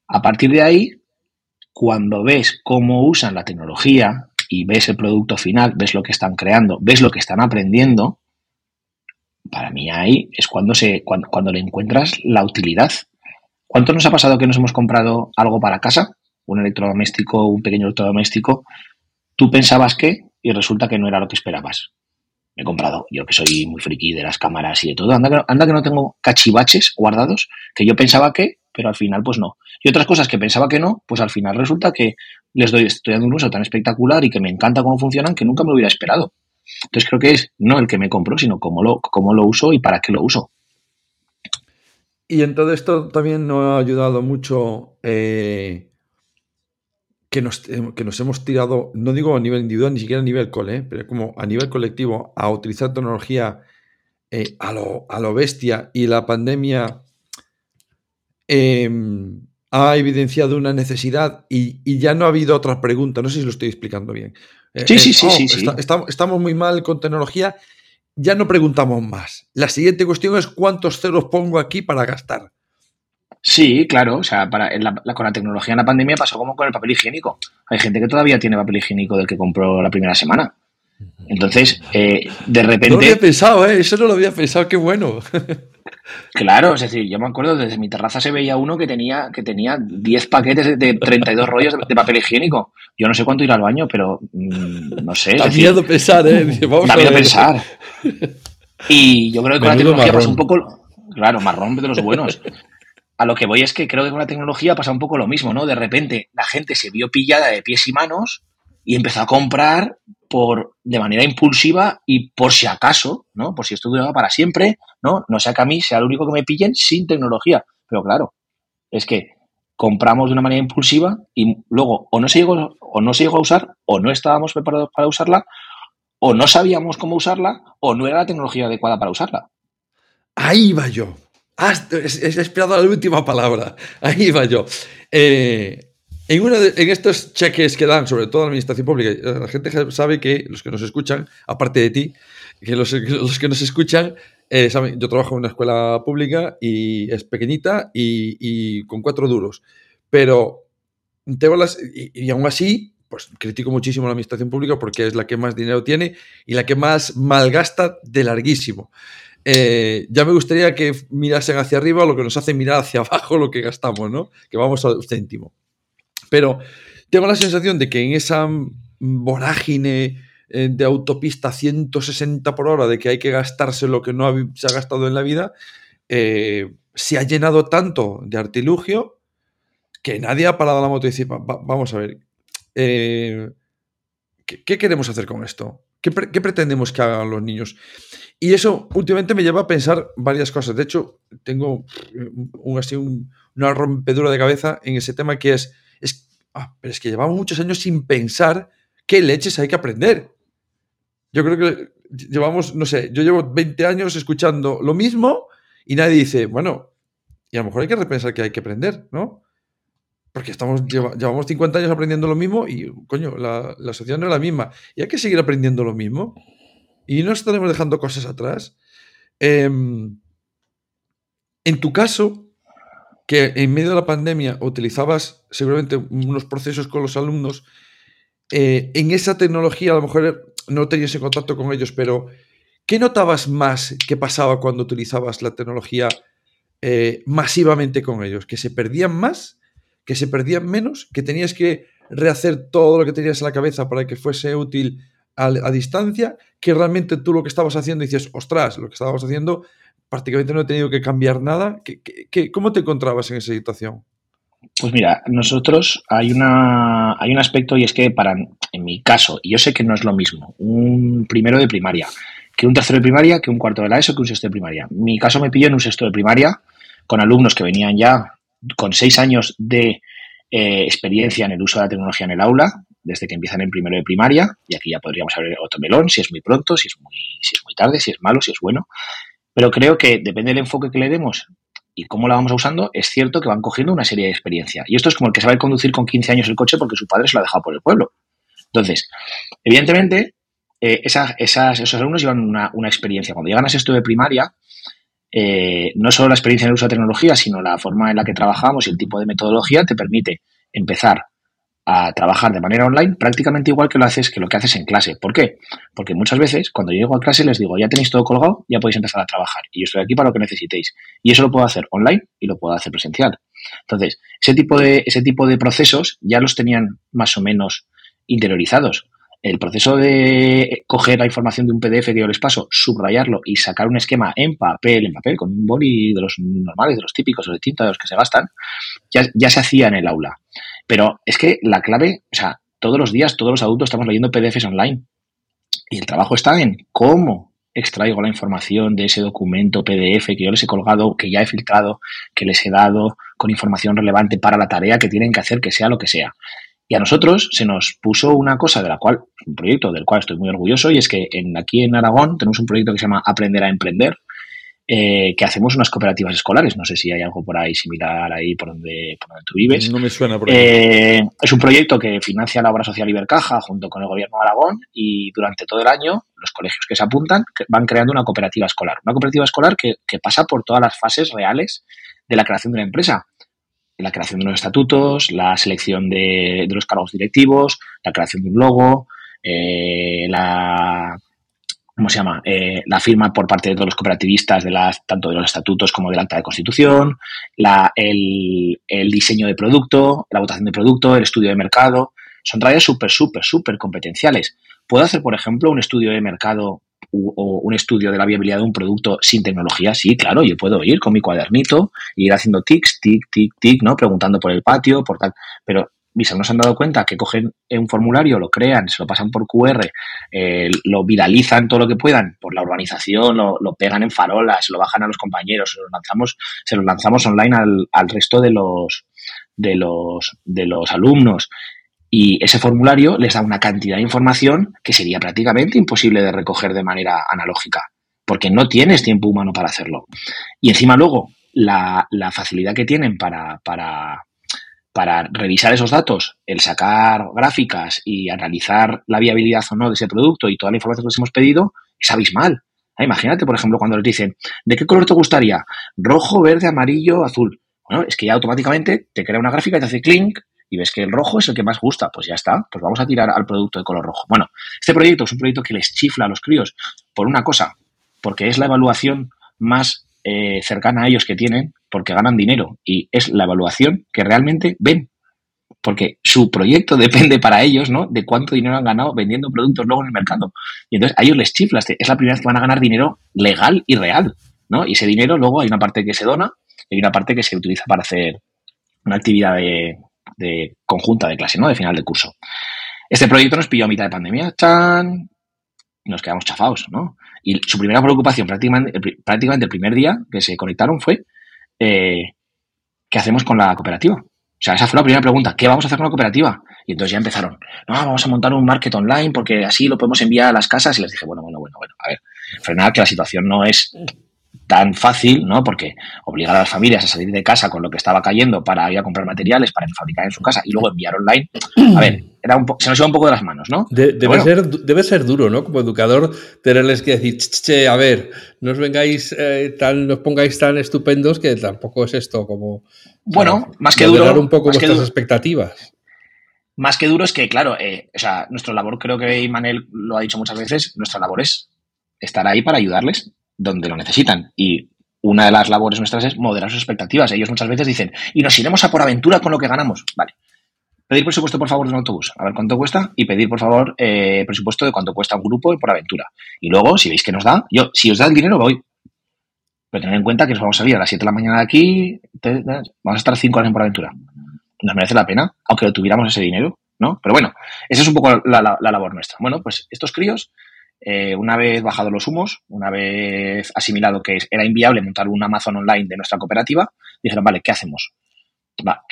A partir de ahí, cuando ves cómo usan la tecnología y ves el producto final, ves lo que están creando, ves lo que están aprendiendo, para mí ahí es cuando, se, cuando, cuando le encuentras la utilidad. ¿Cuánto nos ha pasado que nos hemos comprado algo para casa? Un electrodoméstico, un pequeño electrodoméstico. Tú pensabas que y resulta que no era lo que esperabas me he comprado, yo que soy muy friki de las cámaras y de todo, anda que, anda que no tengo cachivaches guardados, que yo pensaba que, pero al final pues no. Y otras cosas que pensaba que no, pues al final resulta que les doy, estoy dando un uso tan espectacular y que me encanta cómo funcionan que nunca me lo hubiera esperado. Entonces creo que es no el que me compro, sino cómo lo, cómo lo uso y para qué lo uso. Y en todo esto también nos ha ayudado mucho eh, que, nos, que, nos, hemos tirado, no digo a nivel individual, ni siquiera a nivel cole, eh, pero como a nivel colectivo, a utilizar tecnología eh, a, lo, a, lo, bestia y la pandemia em, ha evidenciado una necesidad y, y, ya no ha habido otra pregunta, no sé si lo estoy explicando bien. Sí, sí, sí, oh, sí, sí. Está, estamos muy mal con tecnología ya no preguntamos más. La siguiente cuestión es cuántos ceros pongo aquí para gastar. Sí, claro. O sea, para, con la tecnología en la pandemia pasó como con el papel higiénico. Hay gente que todavía tiene papel higiénico del que compró la primera semana. Entonces, eh, de repente. No lo había pensado, ¿eh? Eso no lo había pensado, qué bueno. Claro, es decir, yo me acuerdo desde mi terraza se veía uno que tenía que tenía 10 paquetes de 32 rollos de, papel higiénico. Yo no sé cuánto ir al baño, pero mm, no sé. Da miedo pensar, ¿eh? Vamos da miedo pensar. Y yo creo que con la tecnología pasa un poco. Claro, marrón de los buenos. A lo que voy es que creo que con la tecnología pasa un poco lo mismo, ¿no? De repente la gente se vio pillada de pies y manos y empezó a comprar por, de manera impulsiva y por si acaso, ¿no? Por si esto duraba para siempre, ¿no? No sea que a mí sea lo único que me pillen sin tecnología. Pero claro, es que compramos de una manera impulsiva y luego o no se llegó, o no se llegó a usar, o no estábamos preparados para usarla, o no sabíamos cómo usarla, o no era la tecnología adecuada para usarla. Ahí va yo. Has, esperado la última palabra. Ahí va yo. Eh, en, uno en estos cheques que dan, sobre todo la administración pública, la gente sabe que los que nos escuchan, aparte de ti, que los, que nos escuchan, eh, saben, yo trabajo en una escuela pública y es pequeñita y, con cuatro duros. Pero tengo las, y, aún así, pues critico muchísimo la administración pública porque es la que más dinero tiene y la que más malgasta de larguísimo. Eh, ya me gustaría que mirasen hacia arriba lo que nos hace mirar hacia abajo lo que gastamos, ¿no? Que vamos al céntimo. Pero tengo la sensación de que en esa vorágine eh, de autopista 160 por hora de que hay que gastarse lo que no se ha gastado en la vida, eh, se ha llenado tanto de artilugio que nadie ha parado la moto y dice, vamos a ver, ¿qué, queremos hacer con esto? ¿Qué, pretendemos que hagan los niños? Y eso últimamente me lleva a pensar varias cosas. De hecho, tengo un, así una rompedura de cabeza en ese tema que es es, ah, es que llevamos muchos años sin pensar qué leches hay que aprender. Yo creo que llevamos, no sé, yo llevo 20 años escuchando lo mismo y nadie dice, bueno, y a lo mejor hay que repensar qué hay que aprender, ¿no? Porque estamos, llevamos 50 años aprendiendo lo mismo y, coño, la, sociedad no es la misma. Y hay que seguir aprendiendo lo mismo. Y no estaremos dejando cosas atrás. Em, en tu caso, que en medio de la pandemia utilizabas seguramente unos procesos con los alumnos, eh, en esa tecnología a lo mejor no tenías en contacto con ellos, pero ¿qué notabas más que pasaba cuando utilizabas la tecnología eh, masivamente con ellos? ¿Que se perdían más? ¿Que se perdían menos? ¿Que tenías que rehacer todo lo que tenías en la cabeza para que fuese útil a, distancia? ¿Que realmente tú lo que estabas haciendo dices, ostras, lo que estábamos haciendo prácticamente no he tenido que cambiar nada. ¿Qué, cómo te encontrabas en esa situación? Pues mira, nosotros hay, una, hay un aspecto y es que para, en mi caso, y yo sé que no es lo mismo, un primero de primaria, que un tercero de primaria, que un cuarto de la ESO, que un sexto de primaria. Mi caso me pilló en un sexto de primaria con alumnos que venían ya con seis años de eh, experiencia en el uso de la tecnología en el aula, desde que empiezan en primero de primaria, y aquí ya podríamos abrir otro melón, si es muy pronto, si es muy, si es muy tarde, si es malo, si es bueno. Pero creo que depende del enfoque que le demos y cómo la vamos usando, es cierto que van cogiendo una serie de experiencia. Y esto es como el que sabe conducir con 15 años el coche porque su padre se lo ha dejado por el pueblo. Entonces, evidentemente, eh, esos alumnos llevan una, experiencia. Cuando llegan a sexto de primaria, eh, no solo la experiencia en el uso de tecnología, sino la forma en la que trabajamos y el tipo de metodología te permite empezar a trabajar de manera online prácticamente igual que lo haces que lo que haces en clase. ¿Por qué? Porque muchas veces cuando llego a clase les digo, ya tenéis todo colgado, ya podéis empezar a trabajar y yo estoy aquí para lo que necesitéis. Y eso lo puedo hacer online y lo puedo hacer presencial. Entonces, ese tipo de, ese tipo de procesos ya los tenían más o menos interiorizados. El proceso de coger la información de un PDF que yo les paso, subrayarlo y sacar un esquema en papel, en papel, con un boli de los normales, de los típicos o de tinta de los que se gastan, ya, ya se hacía en el aula. Pero es que la clave, o sea, todos los días, todos los adultos estamos leyendo PDFs online. Y el trabajo está en cómo extraigo la información de ese documento PDF que yo les he colgado, que ya he filtrado, que les he dado con información relevante para la tarea que tienen que hacer, que sea lo que sea. Y a nosotros se nos puso una cosa de la cual, un proyecto del cual estoy muy orgulloso, y es que en, aquí en Aragón tenemos un proyecto que se llama Aprender a Emprender, eh, que hacemos unas cooperativas escolares. No sé si hay algo por ahí similar ahí por donde, por donde tú vives. No me suena por ahí. Eh, es un proyecto que financia la obra social Ibercaja junto con el gobierno de Aragón y durante todo el año los colegios que se apuntan van creando una cooperativa escolar. Una cooperativa escolar que, que pasa por todas las fases reales de la creación de una empresa la creación de los estatutos, la selección de, los cargos directivos, la creación de un logo, eh, la ¿cómo se llama? Eh, la firma por parte de todos los cooperativistas de las, tanto de los estatutos como del acta de constitución, la, el, el, diseño de producto, la votación de producto, el estudio de mercado. Son tareas súper, súper, súper competenciales. ¿Puedo hacer, por ejemplo, un estudio de mercado o un estudio de la viabilidad de un producto sin tecnología? Sí, claro, yo puedo ir con mi cuadernito e ir haciendo tics, tic, tic, tic, ¿no? Preguntando por el patio, por tal. Pero Visa, no se han dado cuenta que cogen un formulario, lo crean, se lo pasan por QR, eh, lo viralizan todo lo que puedan por la urbanización, lo, pegan en farolas, lo bajan a los compañeros, se los lanzamos, se los lanzamos online al, al resto de los, de los, de los alumnos. Y ese formulario les da una cantidad de información que sería prácticamente imposible de recoger de manera analógica, porque no tienes tiempo humano para hacerlo. Y encima luego, la, la facilidad que tienen para, para, para revisar esos datos, el sacar gráficas y analizar la viabilidad o no de ese producto y toda la información que les hemos pedido, es abismal. Ah, imagínate, por ejemplo, cuando les dicen, ¿de qué color te gustaría? Rojo, verde, amarillo, azul. Bueno, es que ya automáticamente te crea una gráfica y te hace clink y ves que el rojo es el que más gusta. Pues ya está, pues vamos a tirar al producto de color rojo. Bueno, este proyecto es un proyecto que les chifla a los críos por una cosa, porque es la evaluación más eh, cercana a ellos que tienen porque ganan dinero y es la evaluación que realmente ven. Porque su proyecto depende para ellos, ¿no? De cuánto dinero han ganado vendiendo productos luego en el mercado. Y entonces a ellos les chifla. Este, es la primera vez que van a ganar dinero legal y real, ¿no? Y ese dinero luego hay una parte que se dona y hay una parte que se utiliza para hacer una actividad de, de conjunta de clase, ¿no? De final de curso. Este proyecto nos pilló a mitad de pandemia, ¡chan! Y nos quedamos chafados, ¿no? Y su primera preocupación prácticamente, prácticamente el primer día que se conectaron fue eh, ¿qué hacemos con la cooperativa? O sea, esa fue la primera pregunta, ¿qué vamos a hacer con la cooperativa? Y entonces ya empezaron, no, vamos a montar un market online porque así lo podemos enviar a las casas. Y les dije, bueno, bueno, bueno, bueno, a ver, frenar que la situación no es tan fácil, ¿no? Porque obligar a las familias a salir de casa con lo que estaba cayendo para ir a comprar materiales para fabricar en su casa y luego enviar online, a ver, era un se nos iba un poco de las manos, ¿no? De, debe, bueno. ser, debe ser duro, ¿no? Como educador, tenerles que decir, che, a ver, no os vengáis eh, tan, no os pongáis tan estupendos que tampoco es esto como. Bueno, más que duro. un poco vuestras expectativas. Más que duro es que, claro, eh, o sea, nuestra labor, creo que Imanel lo ha dicho muchas veces, nuestra labor es estar ahí para ayudarles donde lo necesitan. Y una de las labores nuestras es moderar sus expectativas. Ellos muchas veces dicen, y nos iremos a por aventura con lo que ganamos. Vale. Pedir presupuesto, por favor, de un autobús. A ver cuánto cuesta. Y pedir, por favor, eh, presupuesto de cuánto cuesta un grupo por aventura. Y luego, si veis que nos da, yo, si os da el dinero, voy. Pero tened en cuenta que nos vamos a salir a las 7 de la mañana de aquí, vamos a estar 5 horas en por aventura. Nos merece la pena, aunque tuviéramos ese dinero, ¿no? Pero bueno, esa es un poco la labor nuestra. Bueno, pues estos críos eh, una vez bajado los humos, una vez asimilado que era inviable montar un Amazon online de nuestra cooperativa, dijeron, vale, ¿qué hacemos?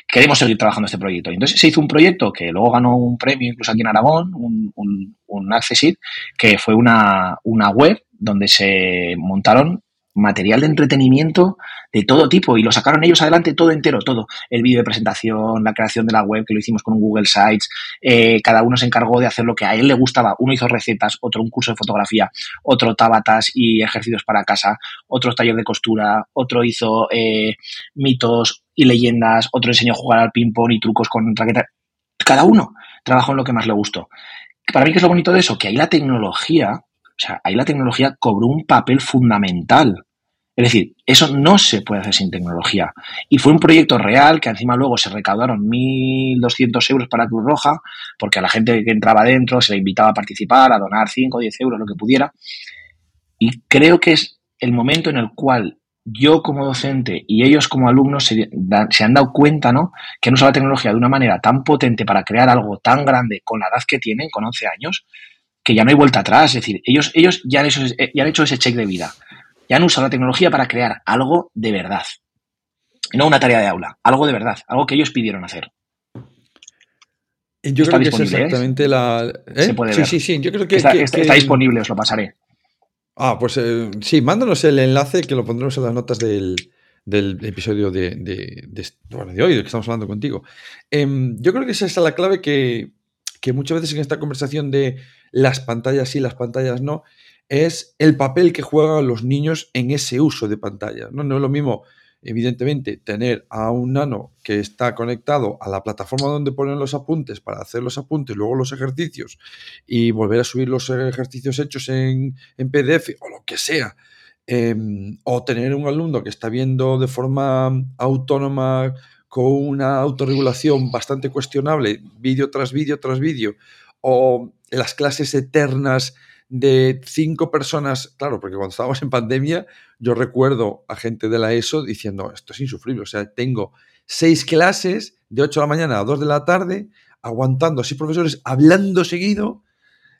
Queremos seguir trabajando este proyecto. Entonces se hizo un proyecto que luego ganó un premio incluso aquí en Aragón, un, un, un Accessit, que fue una, una web donde se montaron material de entretenimiento de todo tipo y lo sacaron ellos adelante todo entero, todo. El vídeo de presentación, la creación de la web que lo hicimos con un Google Sites, eh, cada uno se encargó de hacer lo que a él le gustaba. Uno hizo recetas, otro un curso de fotografía, otro tabatas y ejercicios para casa, otro taller de costura, otro hizo eh, mitos y leyendas, otro enseñó a jugar al ping-pong y trucos con raquetas. Cada uno trabajó en lo que más le gustó. Para mí, ¿qué es lo bonito de eso? Que ahí la tecnología sea, ahí la tecnología cobró un papel fundamental. Es decir, eso no se puede hacer sin tecnología. Y fue un proyecto real que encima luego se recaudaron 1.200 euros para Cruz Roja, porque a la gente que entraba dentro se le invitaba a participar, a donar 5 o 10 euros, lo que pudiera. Y creo que es el momento en el cual yo como docente y ellos como alumnos se, se, han dado cuenta, ¿no? Que han usado la tecnología de una manera tan potente para crear algo tan grande con la edad que tienen, con 11 años, que ya no hay vuelta atrás. Es decir, ellos, ellos ya, han hecho, ya han hecho ese check de vida. Ya han usado la tecnología para crear algo de verdad. No una tarea de aula, algo de verdad, algo que ellos pidieron hacer. Yo creo que es ¿eh? exactamente la. ¿eh? Se puede sí, ver. sí, sí. Yo creo que está, disponible, os lo pasaré. Ah, pues eh, sí, mándanos el enlace que lo pondremos en las notas del, episodio de, de, de, hoy, de que estamos hablando contigo. Em, yo creo que esa es la clave que, que muchas veces en esta conversación de las pantallas sí, las pantallas no, es el papel que juegan los niños en ese uso de pantallas. No, no es lo mismo evidentemente, tener a un nano que está conectado a la plataforma donde ponen los apuntes para hacer los apuntes, luego los ejercicios y volver a subir los ejercicios hechos en, PDF o lo que sea, em, o tener un alumno que está viendo de forma autónoma con una autorregulación bastante cuestionable, vídeo tras vídeo tras vídeo, o las clases eternas de cinco personas, claro, porque cuando estábamos en pandemia, yo recuerdo a gente de la ESO diciendo, esto es insufrible, o sea, tengo seis clases de 8 de la mañana a 2 de la tarde, aguantando así profesores hablando seguido,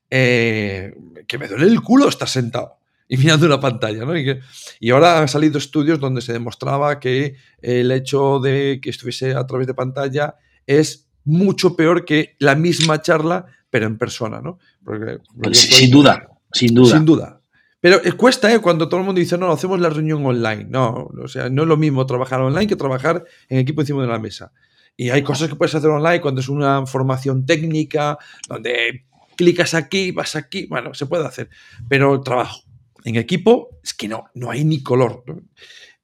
eh, que me duele el culo estar sentado y mirando una pantalla, ¿no? Y, y, ahora han salido estudios donde se demostraba que el hecho de que estuviese a través de pantalla es mucho peor que la misma charla pero en persona, ¿no? sin duda, sin duda. Sin duda. Pero cuesta, ¿eh? Cuando todo el mundo dice, no, hacemos la reunión online. No, o sea, no es lo mismo trabajar online que trabajar en equipo encima de la mesa. Y hay cosas que puedes hacer online cuando es una formación técnica, donde clicas aquí, vas aquí, bueno, se puede hacer. Pero trabajo en equipo es que no, no hay ni color.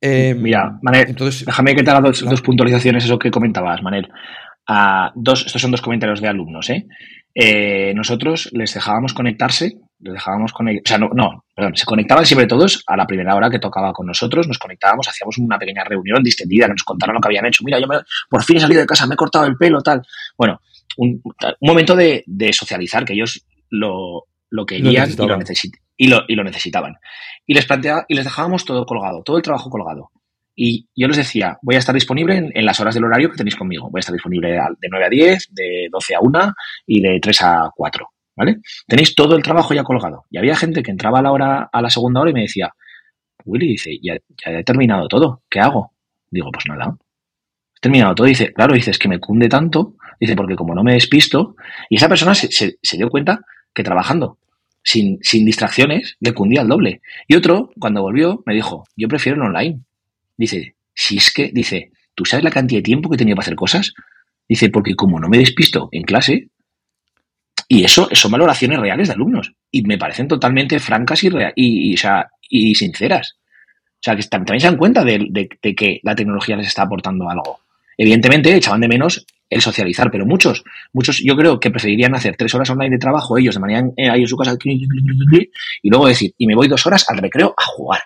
Em, Mira, Manel, entonces, déjame que te haga dos, dos puntualizaciones, eso que comentabas, Manel. Ah, dos, estos son dos comentarios de alumnos, ¿eh? Eh, nosotros les dejábamos conectarse, les dejábamos conectar, o sea, no, no, perdón, se conectaban siempre todos a la primera hora que tocaba con nosotros, nos conectábamos, hacíamos una pequeña reunión distendida, que nos contaron lo que habían hecho. Mira, yo por fin he salido de casa, me he cortado el pelo, tal. Bueno, un, momento de, socializar, que ellos lo, lo querían y, lo y, lo, y lo necesitaban. Y les planteaba, y les dejábamos todo colgado, todo el trabajo colgado. Y yo les decía, voy a estar disponible en, las horas del horario que tenéis conmigo. Voy a estar disponible de 9 a 10, de 12 a 1 y de 3 a 4. ¿Vale? Tenéis todo el trabajo ya colgado. Y había gente que entraba a la hora, a la segunda hora y me decía, Willy, dice, ya, he terminado todo. ¿Qué hago? Digo, pues nada. He terminado todo. Dice, claro, dices que me cunde tanto. Dice, porque como no me despisto. Y esa persona se, se, dio cuenta que trabajando sin, sin distracciones le cundía el doble. Y otro, cuando volvió, me dijo, yo prefiero el online. Dice, si es que, dice, ¿tú sabes la cantidad de tiempo que he tenido para hacer cosas? Dice, porque como no me despisto en clase, y eso son valoraciones reales de alumnos, y me parecen totalmente francas y, y, y, sinceras. O sea, que también se dan cuenta de, que la tecnología les está aportando algo. Evidentemente, echaban de menos el socializar, pero muchos, muchos yo creo que preferirían hacer tres horas online de trabajo ellos de manera eh, ahí en su casa y luego decir, y me voy dos horas al recreo a jugar.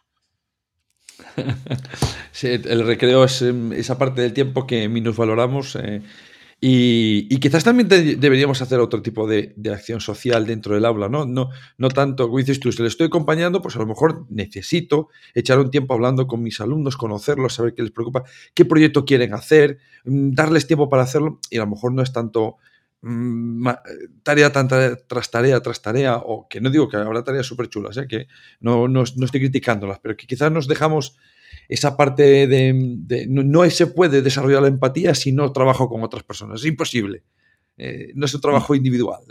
el recreo es em, esa parte del tiempo que valoramos eh, y, quizás también deberíamos hacer otro tipo de, acción social dentro del aula, ¿no? No, no tanto, como dices tú, si le estoy acompañando, pues a lo mejor necesito echar un tiempo hablando con mis alumnos, conocerlos, saber qué les preocupa, qué proyecto quieren hacer, mm, darles tiempo para hacerlo y a lo mejor no es tanto tarea, tras tarea tras tarea, o que no digo que habrá tareas súper chulas, ¿eh? que no, no, no, estoy criticándolas, pero que quizás nos dejamos esa parte de, no, se puede desarrollar la empatía si no trabajo con otras personas. Es imposible. Eh, no es un trabajo individual.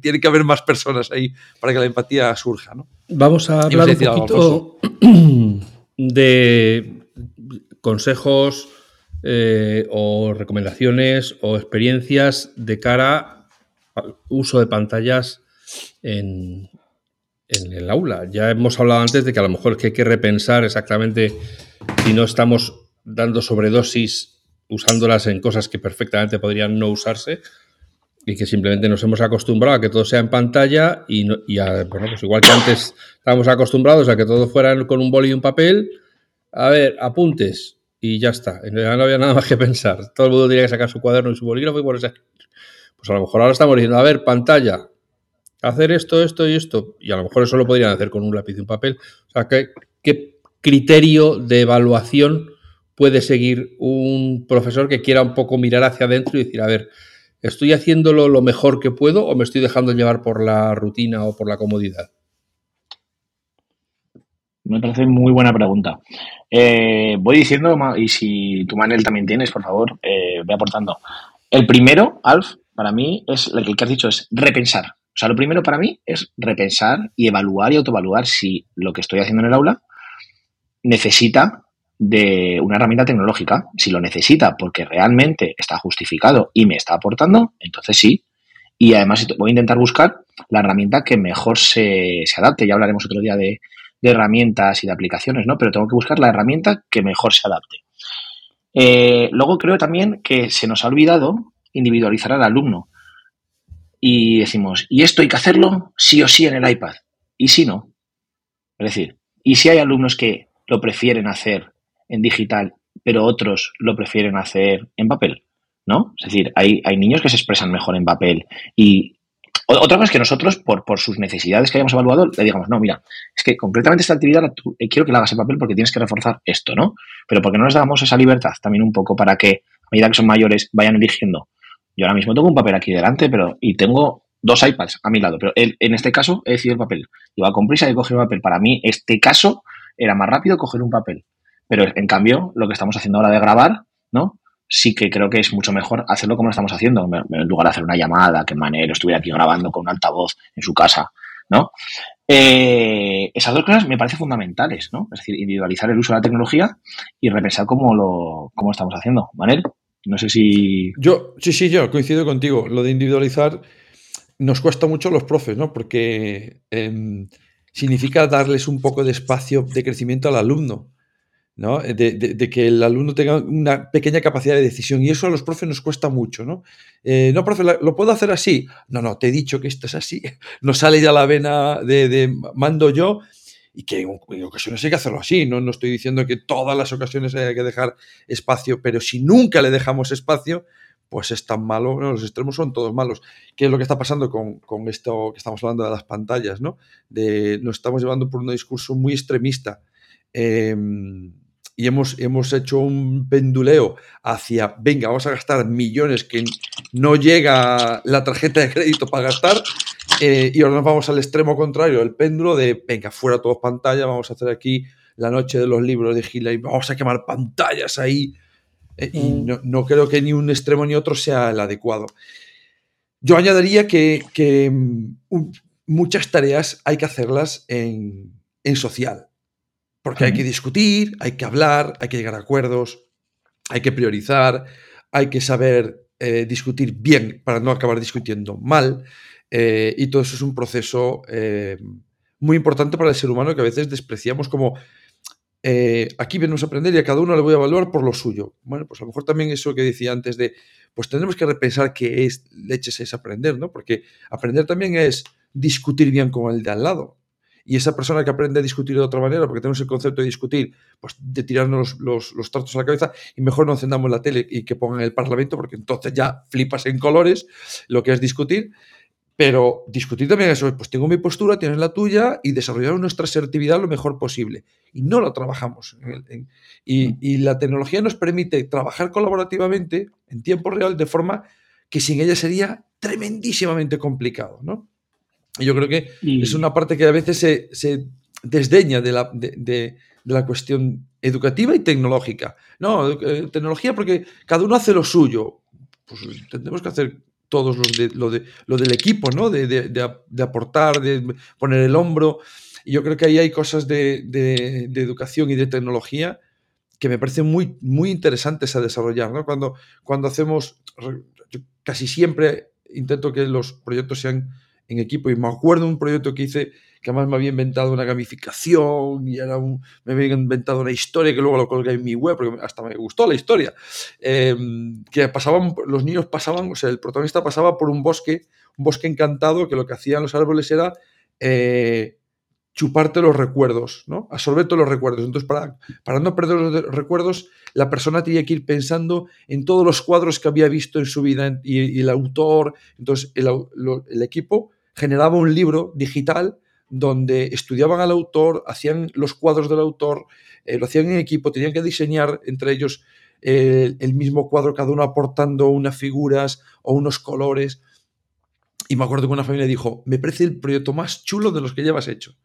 tiene que haber más personas ahí para que la empatía surja. ¿no? Vamos a hablar un poquito de consejos eh, o recomendaciones o experiencias de cara al uso de pantallas en, en el aula. Ya hemos hablado antes de que a lo mejor es que hay que repensar exactamente si no estamos dando sobredosis usándolas en cosas que perfectamente podrían no usarse y que simplemente nos hemos acostumbrado a que todo sea en pantalla y, bueno, pues igual que antes estábamos acostumbrados a que todo fuera con un boli y un papel, a ver, apuntes y ya está. Ya no había nada más que pensar. Todo el mundo tenía que sacar su cuaderno y su bolígrafo y ponerse... Pues a lo mejor ahora estamos diciendo, a ver, pantalla, hacer esto, esto y esto. Y a lo mejor eso lo podrían hacer con un lápiz y un papel. O sea, ¿qué, qué criterio de evaluación puede seguir un profesor que quiera un poco mirar hacia adentro y decir, a ver, ¿Estoy haciéndolo lo mejor que puedo o me estoy dejando llevar por la rutina o por la comodidad? Me parece muy buena pregunta. Eh, voy diciendo, y si tu Manel también tienes, por favor, eh, ve aportando. El primero, Alf, para mí, es lo que has dicho, es repensar. O sea, lo primero para mí es repensar y evaluar y autoevaluar si lo que estoy haciendo en el aula necesita de una herramienta tecnológica. Si lo necesita porque realmente está justificado y me está aportando, entonces sí. Y además voy a intentar buscar la herramienta que mejor se, se adapte. Ya hablaremos otro día de, de herramientas y de aplicaciones, ¿no? Pero tengo que buscar la herramienta que mejor se adapte. Eh, luego creo también que se nos ha olvidado individualizar al alumno. Y decimos, y esto hay que hacerlo sí o sí en el iPad. Y si no. Es decir, y si hay alumnos que lo prefieren hacer en digital, pero otros lo prefieren hacer en papel, ¿no? Es decir, hay, hay niños que se expresan mejor en papel y otra cosa es que nosotros, por, por sus necesidades que hayamos evaluado, le digamos, no, mira, es que concretamente esta actividad eh, quiero que la hagas en papel porque tienes que reforzar esto, ¿no? Pero porque no les damos esa libertad también un poco para que, a medida que son mayores, vayan eligiendo. Yo ahora mismo tengo un papel aquí delante, pero y tengo dos iPads a mi lado, pero él, en este caso he decidido el papel. Iba con prisa y he cogido el papel. Para mí, este caso era más rápido coger un papel. Pero en cambio, lo que estamos haciendo ahora de grabar, ¿no? Sí que creo que es mucho mejor hacerlo como lo estamos haciendo, en lugar de hacer una llamada, que Manero estuviera aquí grabando con un altavoz en su casa, ¿no? Eh, esas dos cosas me parecen fundamentales, ¿no? Es decir, individualizar el uso de la tecnología y repensar cómo lo cómo estamos haciendo. Manel, no sé si... Yo, sí, sí, yo coincido contigo. Lo de individualizar nos cuesta mucho a los profes, ¿no? Porque em, significa darles un poco de espacio de crecimiento al alumno. ¿No? Eh, de, que el alumno tenga una pequeña capacidad de decisión y eso a los profes nos cuesta mucho, ¿no? Eh, no, profe, ¿lo puedo hacer así? No, no, te he dicho que esto es así. Nos sale ya la vena de, mando yo y que en, ocasiones hay que hacerlo así, ¿no? No estoy diciendo que todas las ocasiones hay que dejar espacio, pero si nunca le dejamos espacio, pues es tan malo, los extremos son todos malos. ¿Qué es lo que está pasando con, con, esto que estamos hablando de las pantallas, ¿no? De, nos estamos llevando por un discurso muy extremista. Eh, y hemos, hemos hecho un penduleo hacia, venga, vamos a gastar millones que no llega la tarjeta de crédito para gastar, eh, y ahora nos vamos al extremo contrario, el péndulo de, venga, fuera todos pantalla, vamos a hacer aquí la noche de los libros de Gila y vamos a quemar pantallas ahí. Eh, y mm. no, creo que ni un extremo ni otro sea el adecuado. Yo añadiría que, que mm, muchas tareas hay que hacerlas en, en social. Porque hay que discutir, hay que hablar, hay que llegar a acuerdos, hay que priorizar, hay que saber eh, discutir bien para no acabar discutiendo mal. Eh, y todo eso es un proceso eh, muy importante para el ser humano que a veces despreciamos como aquí venimos a aprender y a cada uno le voy a evaluar por lo suyo. Bueno, pues a lo mejor también eso que decía antes de, pues tenemos que repensar qué es leches es aprender, ¿no? Porque aprender también es discutir bien con el de al lado y esa persona que aprende a discutir de otra manera, porque tenemos el concepto de discutir, pues de tirarnos los, los, tratos a la cabeza, y mejor no encendamos la tele y que pongan el Parlamento, porque entonces ya flipas en colores lo que es discutir. Pero discutir también eso, pues tengo mi postura, tienes la tuya, y desarrollar nuestra asertividad lo mejor posible. Y no lo trabajamos. y, mm. y la tecnología nos permite trabajar colaborativamente en tiempo real de forma que sin ella sería tremendísimamente complicado, ¿no? Y yo creo que es una parte que a veces se, desdeña de la, de, la, cuestión educativa y tecnológica. No, eh, tecnología porque cada uno hace lo suyo. Pues tendremos que hacer todos los de, lo, de, lo del equipo, ¿no? De, de, aportar, de poner el hombro. Y yo creo que ahí hay cosas de, educación y de tecnología que me parecen muy, muy interesantes a desarrollar. ¿no? Cuando, cuando hacemos, casi siempre intento que los proyectos sean en equipo. Y me acuerdo un proyecto que hice que además me había inventado una gamificación y era un, me había inventado una historia que luego lo colgué en mi web porque hasta me gustó la historia. Em, que pasaban, los niños pasaban, o sea, el protagonista pasaba por un bosque, un bosque encantado que lo que hacían los árboles era eh, chuparte los recuerdos, ¿no? Absorberte los recuerdos. Entonces, para, para no perder los recuerdos, la persona tenía que ir pensando en todos los cuadros que había visto en su vida y, el autor. Entonces, el, el equipo generaba un libro digital donde estudiaban al autor, hacían los cuadros del autor, eh, lo hacían en equipo, tenían que diseñar entre ellos el, mismo cuadro, cada uno aportando unas figuras o unos colores. Y me acuerdo que una familia dijo, me parece el proyecto más chulo de los que llevas hecho.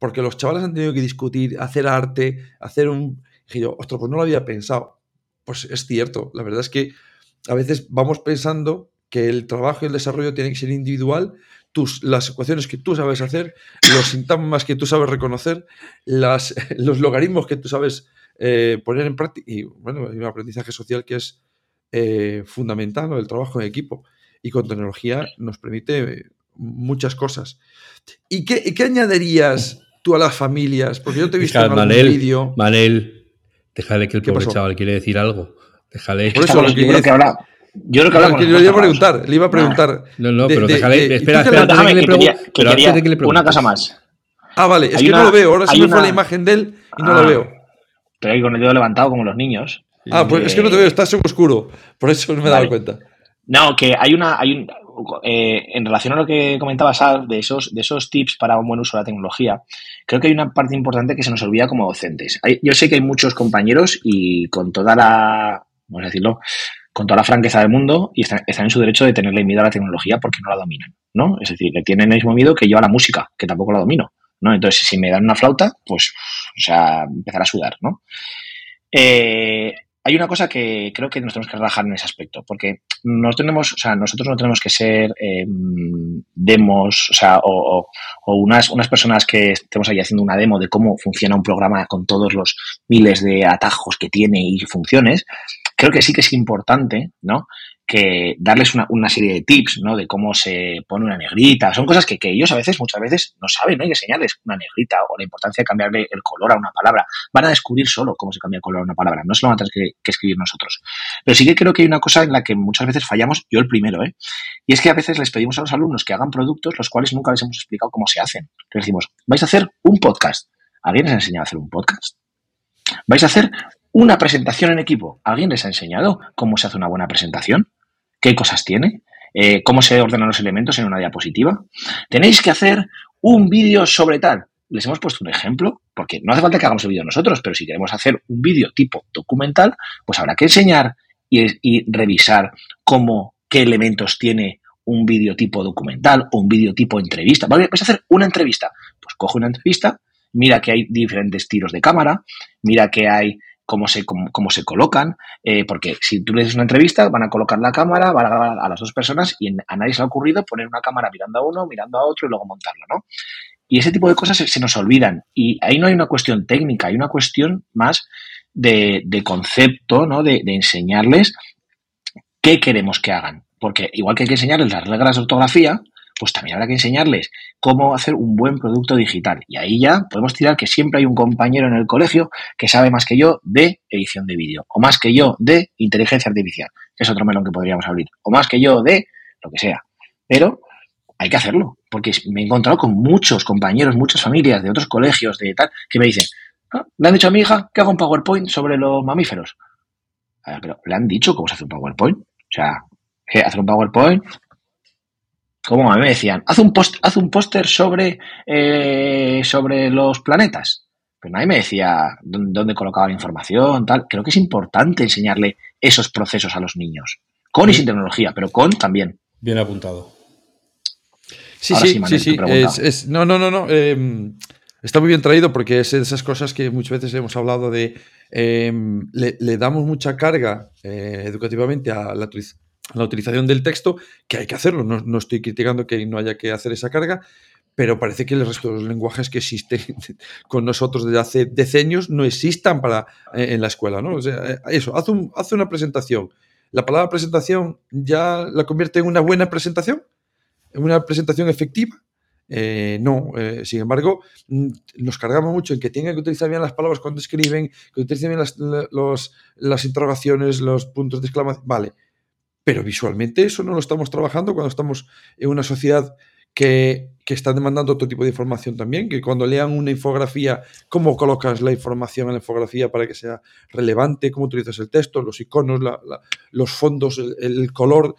Porque los chavales han tenido que discutir, hacer arte, hacer un... Y yo, ostras, pues no lo había pensado. Pues es cierto, la verdad es que a veces vamos pensando que el trabajo y el desarrollo tienen que ser individual, tus, las ecuaciones que tú sabes hacer, los sintagmas que tú sabes reconocer, las, los logaritmos que tú sabes eh, poner en práctica. Y bueno, hay un aprendizaje social que es eh, fundamental, el trabajo en equipo. Y con tecnología nos permite muchas cosas. ¿Y qué, qué añadirías tú a las familias? Porque yo te he visto en algún vídeo. Manel, déjale que el pobre chaval quiere decir algo. Déjale. Por eso, yo creo que ahora yo creo que hablamos. le iba a preguntar, le iba a preguntar. No, no, pero déjale. espera, espera, déjame que, pero que le pregunte. Una cosa más. Ah, vale, es que no lo veo. Ahora sí me fue la imagen de él y no lo ah. veo. Pero ahí con el dedo levantado como los niños. Ah, pues es que no te veo, estás en oscuro. Por eso no me he dado cuenta. No, que hay una. Hay un, eh, en relación a lo que comentabas, de esos, de esos tips para un buen uso de la tecnología, creo que hay una parte importante que se nos olvida como docentes. yo sé que hay muchos compañeros y con toda la. Vamos a decirlo, con toda la franqueza del mundo y están, en su derecho de tenerle miedo a la tecnología porque no la dominan, ¿no? Es decir, le tienen el mismo miedo que yo a la música, que tampoco la domino, ¿no? Entonces, si me dan una flauta, pues, o sea, empezar a sudar, ¿no? Eh, hay una cosa que creo que nos tenemos que relajar en ese aspecto, porque no tenemos, o sea, nosotros no tenemos que ser em, demos, o sea, o, unas, unas personas que estemos ahí haciendo una demo de cómo funciona un programa con todos los miles de atajos que tiene y funciones, creo que sí que es importante, ¿no? Que darles una, serie de tips, ¿no? De cómo se pone una negrita. Son cosas que, que, ellos a veces, muchas veces, no saben, ¿no? Hay que enseñarles una negrita o la importancia de cambiarle el color a una palabra. Van a descubrir solo cómo se cambia el color a una palabra. No se lo van a tener que, que escribir nosotros. Pero sí que creo que hay una cosa en la que muchas veces fallamos, yo el primero, ¿eh? Y es que a veces les pedimos a los alumnos que hagan productos los cuales nunca les hemos explicado cómo se hacen. Les decimos, vais a hacer un podcast. ¿Alguien les ha enseñado a hacer un podcast? Vais a hacer una presentación en equipo. ¿Alguien les ha enseñado cómo se hace una buena presentación? ¿Qué cosas tiene? Eh, ¿Cómo se ordenan los elementos en una diapositiva? Tenéis que hacer un vídeo sobre tal. Les hemos puesto un ejemplo, porque no hace falta que hagamos el vídeo nosotros, pero si queremos hacer un vídeo tipo documental, pues habrá que enseñar y, revisar cómo, qué elementos tiene un vídeo tipo documental o un vídeo tipo entrevista. ¿Vale? Vais a hacer una entrevista. Pues coge una entrevista, mira que hay diferentes tiros de cámara, mira que hay cómo se, cómo, se colocan, eh, porque si tú le haces una entrevista, van a colocar la cámara, van a grabar a las dos personas y a nadie se ha ocurrido poner una cámara mirando a uno, mirando a otro y luego montarlo, ¿no? Y ese tipo de cosas se, nos olvidan. Y ahí no hay una cuestión técnica, hay una cuestión más de, concepto, ¿no? De, de enseñarles qué queremos que hagan. Porque igual que hay que enseñarles las reglas de ortografía, pues también habrá que enseñarles cómo hacer un buen producto digital. Y ahí ya podemos tirar que siempre hay un compañero en el colegio que sabe más que yo de edición de vídeo, o más que yo de inteligencia artificial, es otro melón que podríamos abrir, o más que yo de lo que sea. Pero hay que hacerlo, porque me he encontrado con muchos compañeros, muchas familias de otros colegios, de tal, que me dicen, ah, le han dicho a mi hija que haga un PowerPoint sobre los mamíferos. pero le han dicho cómo se hace un PowerPoint. O sea, que hacer un PowerPoint como a mí me decían, haz un post, haz un póster sobre, eh, sobre los planetas. Pero nadie me decía dónde, colocaba la información, tal. Creo que es importante enseñarle esos procesos a los niños. Con y sin tecnología, pero con también. Bien apuntado. Sí, sí, sí, sí. no, no, no, no. Em, está muy bien traído porque es de esas cosas que muchas veces hemos hablado de. Em, le, damos mucha carga eh, educativamente a la, la utilización del texto, que hay que hacerlo. No, estoy criticando que no haya que hacer esa carga, pero parece que el resto de los lenguajes que existen con nosotros desde hace decenios no existan para, eh, en la escuela. ¿no? Eh, eso, hace, hace una presentación. ¿La palabra presentación ya la convierte en una buena presentación? ¿En una presentación efectiva? Eh, no, sin embargo, mm, nos cargamos mucho en que tengan que utilizar bien las palabras cuando escriben, que utilicen bien las, las interrogaciones, los puntos de exclamación. Vale, pero visualmente eso no lo estamos trabajando cuando estamos en una sociedad que, está demandando otro tipo de información también, que cuando lean una infografía, cómo colocas la información en la infografía para que sea relevante, cómo utilizas el texto, los iconos, los fondos, el, color.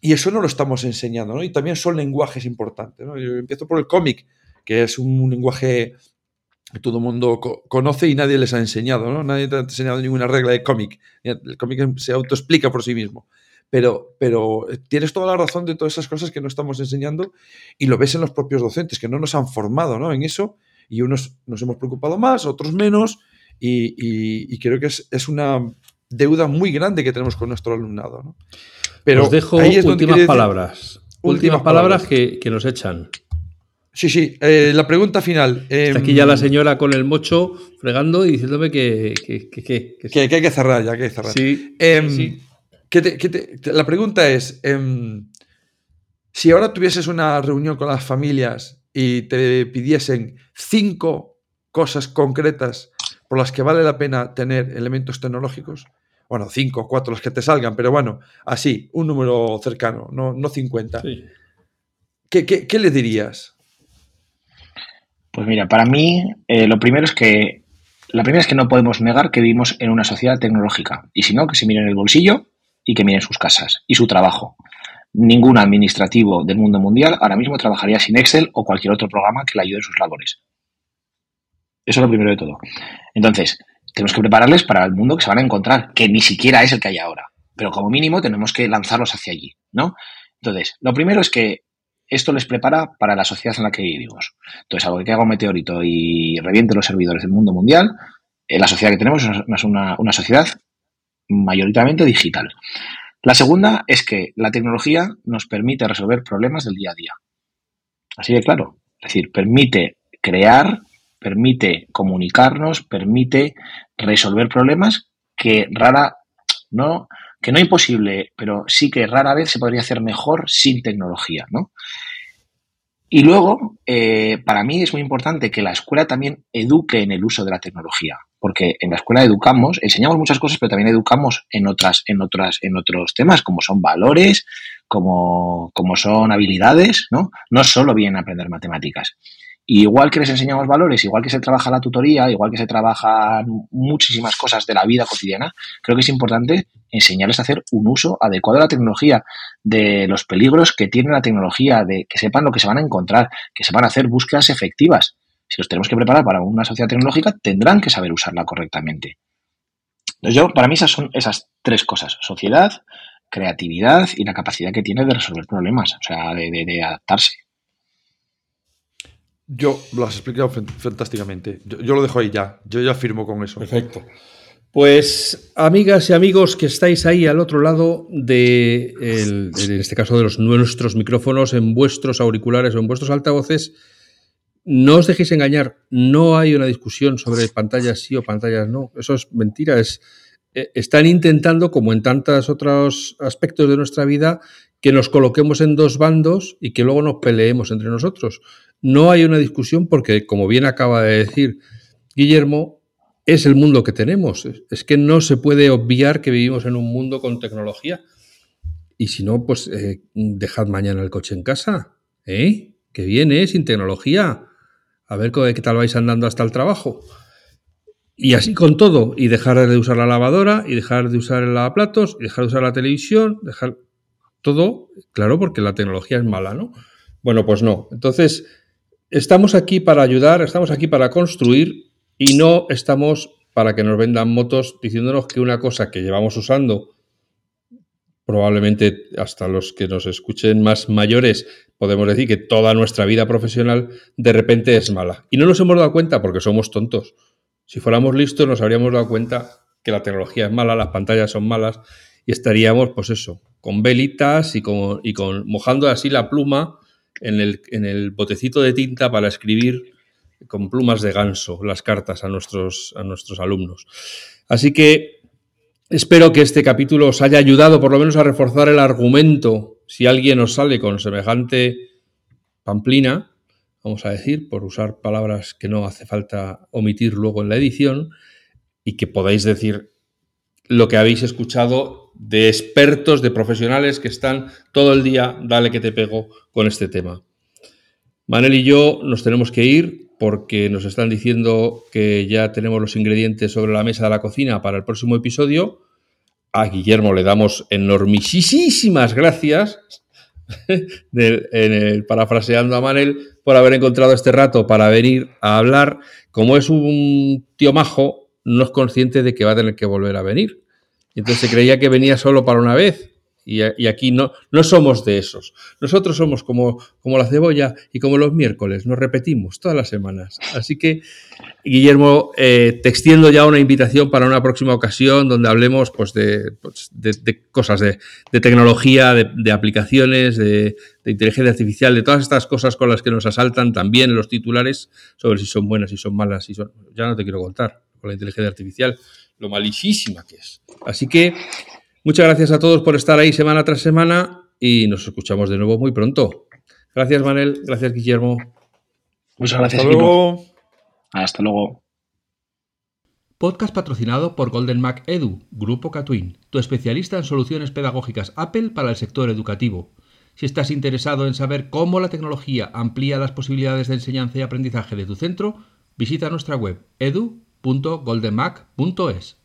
Y eso no lo estamos enseñando, ¿no? Y también son lenguajes importantes, ¿no? Yo empiezo por el cómic, que es un lenguaje todo el mundo conoce y nadie les ha enseñado, ¿no? Nadie te ha enseñado ninguna regla de cómic. El cómic se autoexplica por sí mismo. Pero, pero tienes toda la razón de todas esas cosas que no estamos enseñando y lo ves en los propios docentes, que no nos han formado ¿no? en eso y unos nos hemos preocupado más, otros menos y, creo que es, una deuda muy grande que tenemos con nuestro alumnado. ¿no? Pero Os dejo últimas palabras. Últimas, palabras, que, nos echan. Sí, sí. Eh, la pregunta final. Está aquí ya la em, señora con el mocho fregando y diciéndome que, que, que, hay que cerrar, ya que hay que cerrar. Sí, em, sí la pregunta es, em, si ahora tuvieses una reunión con las familias y te pidiesen cinco cosas concretas por las que vale la pena tener elementos tecnológicos, bueno, cinco o cuatro los que te salgan, pero bueno, así, un número cercano, no, no 50. ¿Qué, le dirías? Pues mira, para mí eh, lo primero es que la primera es que no podemos negar que vivimos en una sociedad tecnológica. Y si no, que se mire en el bolsillo y que miren sus casas y su trabajo. Ningún administrativo del mundo mundial ahora mismo trabajaría sin Excel o cualquier otro programa que le ayude en sus labores. Eso es lo primero de todo. Entonces, tenemos que prepararles para el mundo que se van a encontrar, que ni siquiera es el que hay ahora. Pero como mínimo tenemos que lanzarlos hacia allí, ¿no? Entonces, lo primero es que esto les prepara para la sociedad en la que vivimos. Entonces, algo que haga un meteorito y reviente los servidores del mundo mundial, eh, la sociedad que tenemos es una, una sociedad mayoritariamente digital. La segunda es que la tecnología nos permite resolver problemas del día a día. Así de claro. Es decir, permite crear, permite comunicarnos, permite resolver problemas que rara, no, que no imposible, pero sí que rara vez se podría hacer mejor sin tecnología, ¿no? Y luego, eh, para mí es muy importante que la escuela también eduque en el uso de la tecnología, porque en la escuela educamos, enseñamos muchas cosas, pero también educamos en otras, en otras, en otros temas, como son valores, como, como son habilidades, ¿no? No solo bien aprender matemáticas igual que les enseñamos valores, igual que se trabaja la tutoría, igual que se trabajan muchísimas cosas de la vida cotidiana, creo que es importante enseñarles a hacer un uso adecuado de la tecnología, de los peligros que tiene la tecnología, de que sepan lo que se van a encontrar, que sepan hacer búsquedas efectivas. Si los tenemos que preparar para una sociedad tecnológica, tendrán que saber usarla correctamente. Entonces yo, para mí esas son esas tres cosas, sociedad, creatividad y la capacidad que tiene de resolver problemas, o sea, de adaptarse. Yo lo has explicado fantásticamente. Yo, lo dejo ahí ya. Yo ya firmo con eso. Perfecto. Pues amigas y amigos que estáis ahí al otro lado de, en este caso de los nuestros micrófonos, en vuestros auriculares o en vuestros altavoces, no os dejéis engañar. No hay una discusión sobre pantallas sí o pantallas no. Eso es mentira. Es, eh, están intentando, como en tantos otros aspectos de nuestra vida, que nos coloquemos en dos bandos y que luego nos peleemos entre nosotros. No hay una discusión porque, como bien acaba de decir Guillermo, es el mundo que tenemos. Es que no se puede obviar que vivimos en un mundo con tecnología. Y si no, pues eh, dejad mañana el coche en casa. ¿Eh? Que viene sin tecnología. A ver qué tal vais andando hasta el trabajo. Y así con todo. Y dejar de usar la lavadora, y dejar de usar el lavaplatos, y dejar de usar la televisión, dejar todo, claro, porque la tecnología es mala, ¿no? Bueno, pues no. Entonces, Estamos aquí para ayudar, estamos aquí para construir y no estamos para que nos vendan motos diciéndonos que una cosa que llevamos usando, probablemente hasta los que nos escuchen más mayores, podemos decir que toda nuestra vida profesional de repente es mala. Y no nos hemos dado cuenta porque somos tontos. Si fuéramos listos nos habríamos dado cuenta que la tecnología es mala, las pantallas son malas y estaríamos, pues eso, con velitas y con, mojando así la pluma en el, botecito de tinta para escribir con plumas de ganso las cartas a nuestros alumnos. Así que espero que este capítulo os haya ayudado por lo menos a reforzar el argumento. Si alguien os sale con semejante pamplina, vamos a decir, por usar palabras que no hace falta omitir luego en la edición, y que podáis decir lo que habéis escuchado de expertos, de profesionales que están todo el día, dale que te pego con este tema. Manel y yo nos tenemos que ir porque nos están diciendo que ya tenemos los ingredientes sobre la mesa de la cocina para el próximo episodio. A Guillermo le damos enormisísimas gracias. parafraseando a Manel, por haber encontrado este rato para venir a hablar. Como es un tío majo, no es consciente de que va a tener que volver a venir. Entonces se creía que venía solo para una vez. Y, aquí no, no somos de esos. Nosotros somos como, como la cebolla y como los miércoles, nos repetimos todas las semanas. Así que, Guillermo, eh, te extiendo ya una invitación para una próxima ocasión donde hablemos pues, de, pues, cosas, de, tecnología, de, aplicaciones, de, inteligencia artificial, de todas estas cosas con las que nos asaltan también los titulares sobre si son buenas, si son malas, son... ya no te quiero contar con la inteligencia artificial, lo malísima que es. Así que muchas gracias a todos por estar ahí semana tras semana y nos escuchamos de nuevo muy pronto. Gracias, Manel. Gracias, Guillermo. Muchas gracias. Hasta luego. Hasta luego. Podcast patrocinado por Golden Mac Edu, Grupo Catwin, tu especialista en soluciones pedagógicas Apple para el sector educativo. Si estás interesado en saber cómo la tecnología amplía las posibilidades de enseñanza y aprendizaje de tu centro, visita nuestra web edu.goldenmac.es.